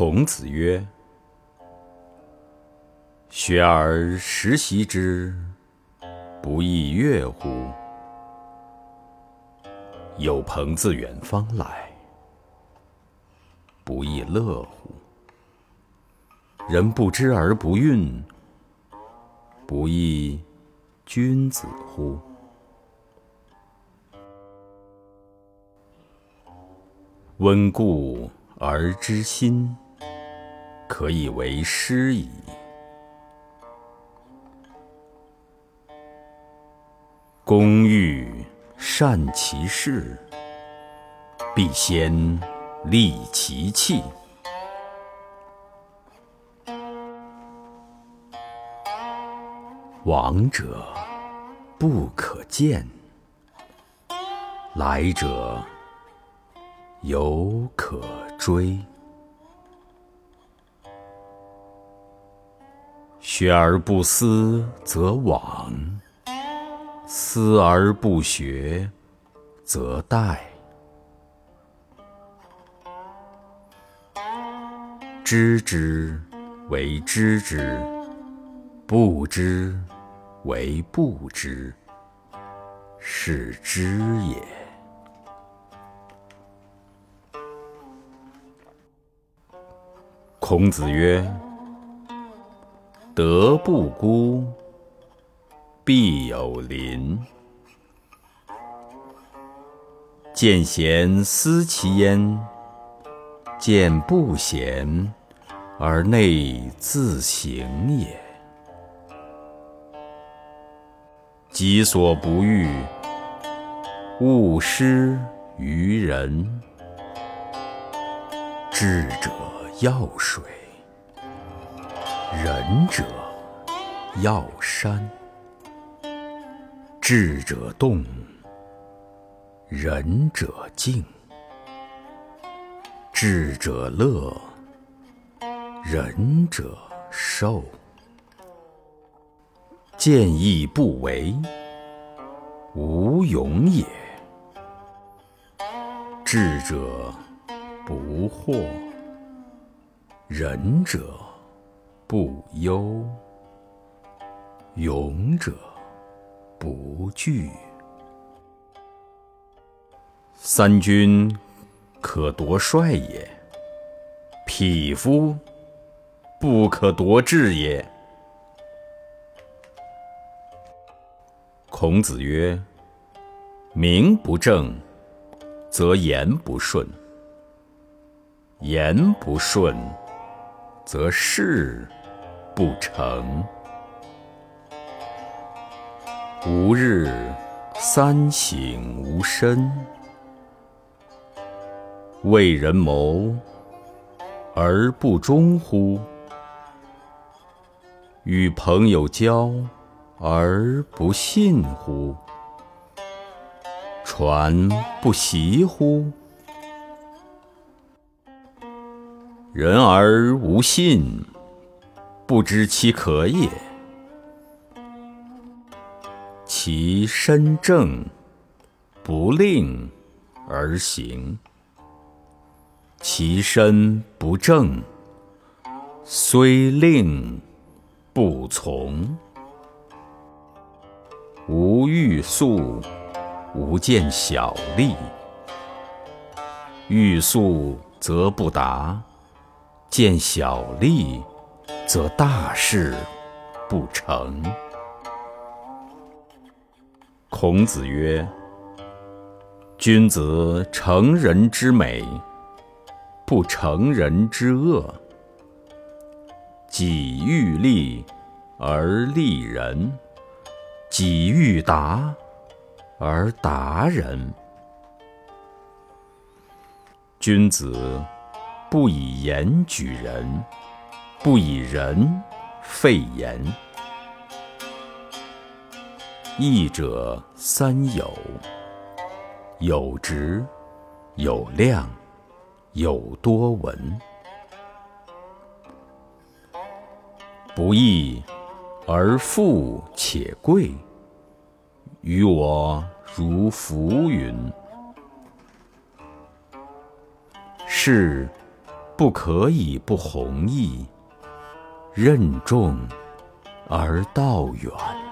孔子曰：“学而时习之，不亦说乎？有朋自远方来，不亦乐乎？人不知而不愠，不亦君子乎？”温故而知新，可以为师矣。工欲善其事，必先利其器。往者不可谏，来者。犹可追。学而不思则罔，思而不学则殆。知之为知之，不知为不知，是知也。孔子曰：“德不孤，必有邻。见贤思齐焉，见不贤而内自省也。己所不欲，勿施于人。智者。”要水，仁者要山。智者动，仁者静。智者乐，仁者寿。见义不为，无勇也。智者不惑。仁者不忧，勇者不惧。三军可夺帅也，匹夫不可夺志也。孔子曰：“名不正，则言不顺；言不顺。”则事不成。吾日三省吾身：为人谋而不忠乎？与朋友交而不信乎？传不习乎？人而无信，不知其可也。其身正，不令而行；其身不正，虽令不从。吾欲速，吾见小利；欲速则不达。见小利，则大事不成。孔子曰：“君子成人之美，不成人之恶。己欲立而立人，己欲达而达人。君子。”不以言举人，不以人废言。义者三有：有直，有量，有多闻。不义而富且贵，于我如浮云。是。不可以不弘毅，任重而道远。